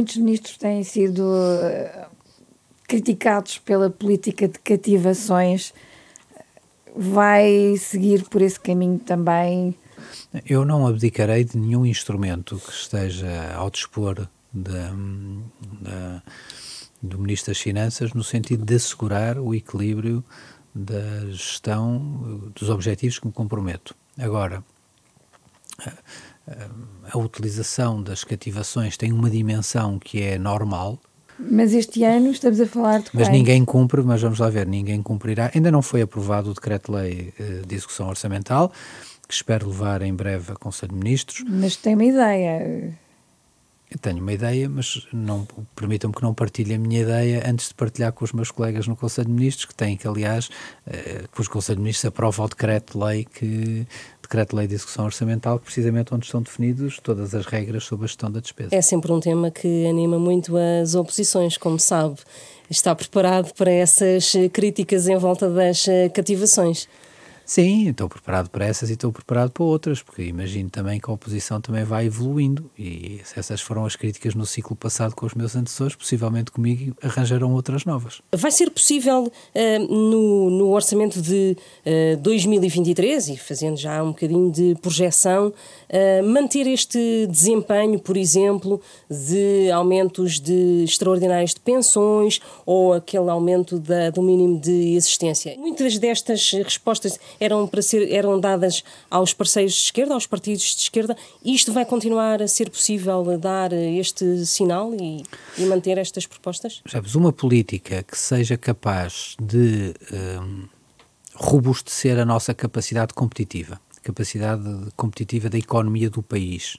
Muitos ministros têm sido uh, criticados pela política de cativações. Vai seguir por esse caminho também? Eu não abdicarei de nenhum instrumento que esteja ao dispor da, da, do Ministro das Finanças no sentido de assegurar o equilíbrio da gestão dos objetivos que me comprometo. Agora, a, utilização das cativações tem uma dimensão que é normal, mas este ano estamos a falar de Mas ninguém cumpre, mas vamos lá ver, ninguém cumprirá. Ainda não foi aprovado o decreto-lei uh, de execução orçamental, que espero levar em breve a Conselho de Ministros. Mas tem uma ideia. Tenho uma ideia, mas não permitam-me que não partilhe a minha ideia antes de partilhar com os meus colegas no Conselho de Ministros, que têm que, aliás, eh, depois o Conselho de Ministros aprova o decreto-lei que decreto-lei de execução orçamental, precisamente onde estão definidos todas as regras sobre a gestão da despesa. É sempre um tema que anima muito as oposições, como sabe. Está preparado para essas críticas em volta das cativações? Sim, estou preparado para essas e estou preparado para outras, porque imagino também que a oposição também vai evoluindo e se essas foram as críticas no ciclo passado com os meus antecessores, possivelmente comigo arranjarão outras novas. Vai ser possível uh, no, no orçamento de uh, eh, 2023, e fazendo já um bocadinho de projeção, uh, manter este desempenho, por exemplo, de aumentos de extraordinários de pensões ou aquele aumento da, do mínimo de existência? Muitas destas respostas eram, para ser, eram dadas aos parceiros de esquerda, aos partidos de esquerda. Isto vai continuar a ser possível dar este sinal e, e manter estas propostas? Sabes, uma política que seja capaz de um, robustecer a nossa capacidade competitiva, capacidade competitiva da economia do país,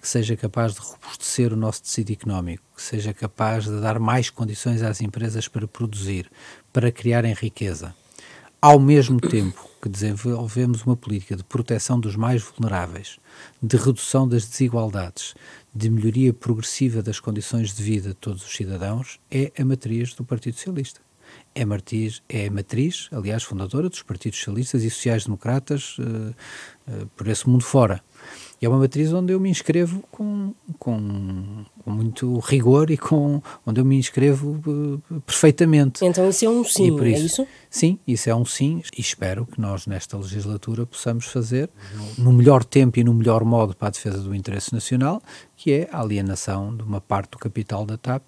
que seja capaz de robustecer o nosso tecido económico, que seja capaz de dar mais condições às empresas para produzir, para criarem riqueza, ao mesmo tempo que desenvolvemos uma política de proteção dos mais vulneráveis, de redução das desigualdades, de melhoria progressiva das condições de vida de todos os cidadãos, é a matriz do Partido Socialista. É matriz, é matriz aliás, fundadora dos partidos socialistas e sociais-democratas uh, uh, por esse mundo fora. E é uma matriz onde eu me inscrevo com, com, com muito rigor e com onde eu me inscrevo uh, perfeitamente. Então isso é um sim, é isso, é isso? Sim, isso é um sim e espero que nós nesta legislatura possamos fazer no melhor tempo e no melhor modo para a defesa do interesse nacional, que é a alienação de uma parte do capital da TAP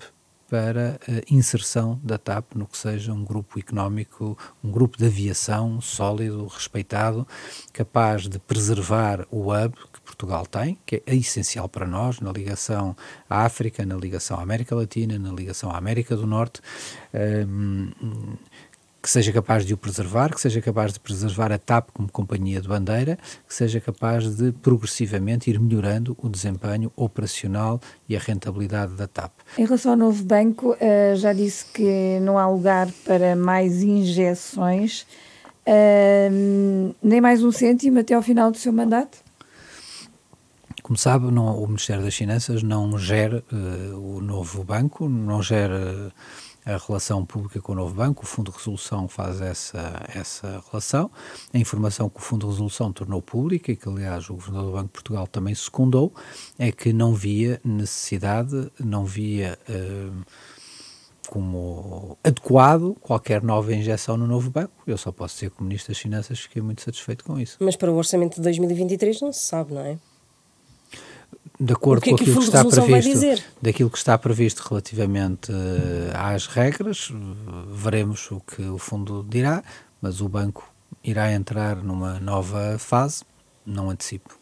para a inserção da TAP no que seja um grupo económico, um grupo de aviação sólido, respeitado, capaz de preservar o hub que Portugal tem, que é essencial para nós na ligação à África, na ligação à América Latina, na ligação à América do Norte. Um, que seja capaz de o preservar, que seja capaz de preservar a TAP como companhia de bandeira, que seja capaz de progressivamente ir melhorando o desempenho operacional e a rentabilidade da TAP. Em relação ao novo banco, eh, já disse que não há lugar para mais injeções, eh, nem mais um cêntimo até ao final do seu mandato? Como sabe, não, o Ministério das Finanças não gera uh, o novo banco, não gera a relação pública com o novo banco, o Fundo de Resolução faz essa, essa relação. A informação que o Fundo de Resolução tornou pública, e que aliás o Governador do Banco de Portugal também secundou, é que não via necessidade, não via uh, como adequado qualquer nova injeção no novo banco. Eu só posso dizer que, como Ministro das Finanças, fiquei muito satisfeito com isso. Mas para o orçamento de 2023 não se sabe, não é? De acordo que com é que aquilo que está previsto, daquilo que está previsto relativamente uh, às regras, veremos o que o fundo dirá, mas o banco irá entrar numa nova fase, não antecipo.